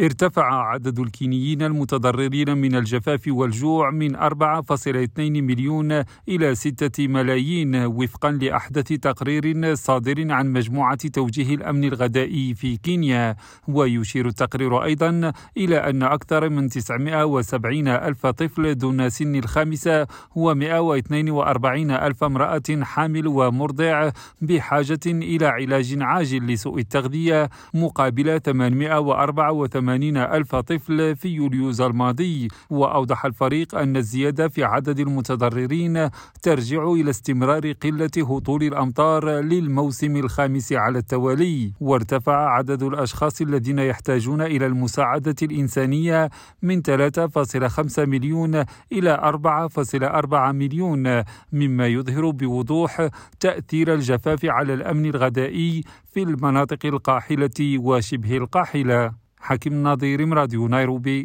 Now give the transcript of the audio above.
ارتفع عدد الكينيين المتضررين من الجفاف والجوع من 4.2 مليون إلى 6 ملايين وفقا لأحدث تقرير صادر عن مجموعة توجيه الأمن الغذائي في كينيا. ويشير التقرير أيضا إلى أن أكثر من 970 ألف طفل دون سن الخامسة و142 ألف امرأة حامل ومرضع بحاجة إلى علاج عاجل لسوء التغذية مقابل 884 80 ألف طفل في يوليوز الماضي وأوضح الفريق أن الزيادة في عدد المتضررين ترجع إلى استمرار قلة هطول الأمطار للموسم الخامس على التوالي. وارتفع عدد الأشخاص الذين يحتاجون إلى المساعدة الإنسانية من 3.5 مليون إلى 4.4 مليون مما يظهر بوضوح تأثير الجفاف على الأمن الغذائي في المناطق القاحلة وشبه القاحلة. حكيم نظير راديو نيروبي